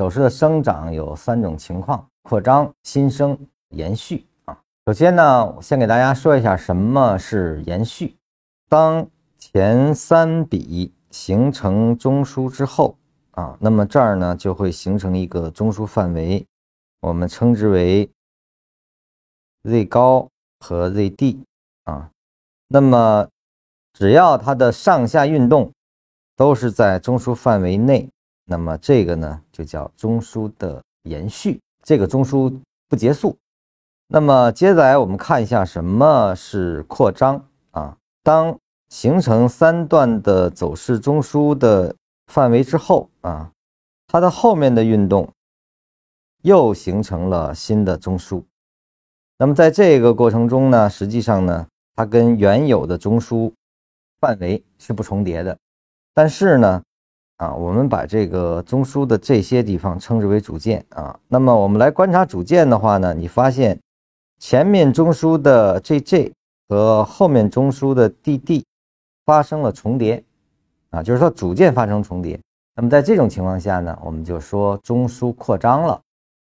走势的生长有三种情况：扩张、新生、延续啊。首先呢，我先给大家说一下什么是延续。当前三笔形成中枢之后啊，那么这儿呢就会形成一个中枢范围，我们称之为 Z 高和 Z 低啊。那么只要它的上下运动都是在中枢范围内。那么这个呢，就叫中枢的延续，这个中枢不结束。那么接下来我们看一下什么是扩张啊？当形成三段的走势中枢的范围之后啊，它的后面的运动又形成了新的中枢。那么在这个过程中呢，实际上呢，它跟原有的中枢范围是不重叠的，但是呢。啊，我们把这个中枢的这些地方称之为主键啊。那么我们来观察主键的话呢，你发现前面中枢的 JJ 和后面中枢的 DD 发生了重叠啊，就是说主键发生重叠。那么在这种情况下呢，我们就说中枢扩张了。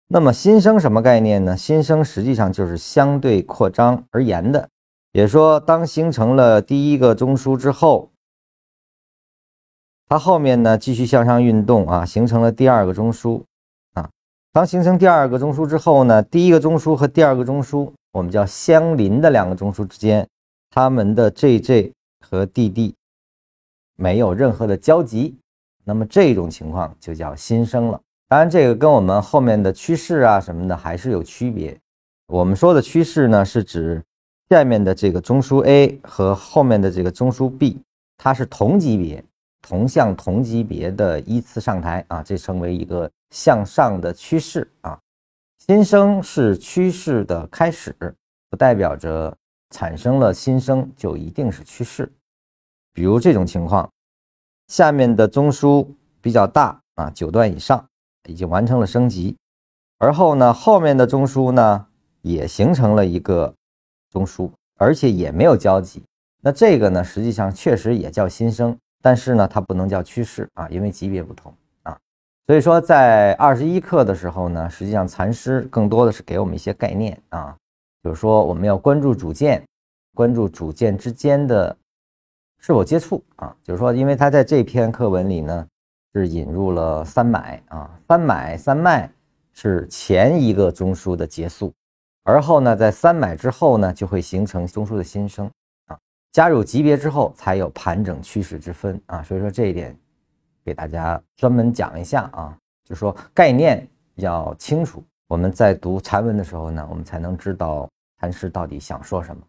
那么新生什么概念呢？新生实际上就是相对扩张而言的，也说当形成了第一个中枢之后。它后面呢继续向上运动啊，形成了第二个中枢啊。当形成第二个中枢之后呢，第一个中枢和第二个中枢，我们叫相邻的两个中枢之间，它们的 JJ 和 DD 没有任何的交集，那么这种情况就叫新生了。当然，这个跟我们后面的趋势啊什么的还是有区别。我们说的趋势呢，是指下面的这个中枢 A 和后面的这个中枢 B，它是同级别。同向同级别的依次上台啊，这称为一个向上的趋势啊。新生是趋势的开始，不代表着产生了新生就一定是趋势。比如这种情况，下面的中枢比较大啊，九段以上已经完成了升级，而后呢，后面的中枢呢也形成了一个中枢，而且也没有交集。那这个呢，实际上确实也叫新生。但是呢，它不能叫趋势啊，因为级别不同啊。所以说，在二十一课的时候呢，实际上禅师更多的是给我们一些概念啊，就是说我们要关注主见，关注主见之间的是否接触啊。就是说，因为他在这篇课文里呢，是引入了三买啊，三买三卖是前一个中枢的结束，而后呢，在三买之后呢，就会形成中枢的新生。加入级别之后，才有盘整趋势之分啊，所以说这一点给大家专门讲一下啊，就说概念要清楚，我们在读禅文的时候呢，我们才能知道禅师到底想说什么。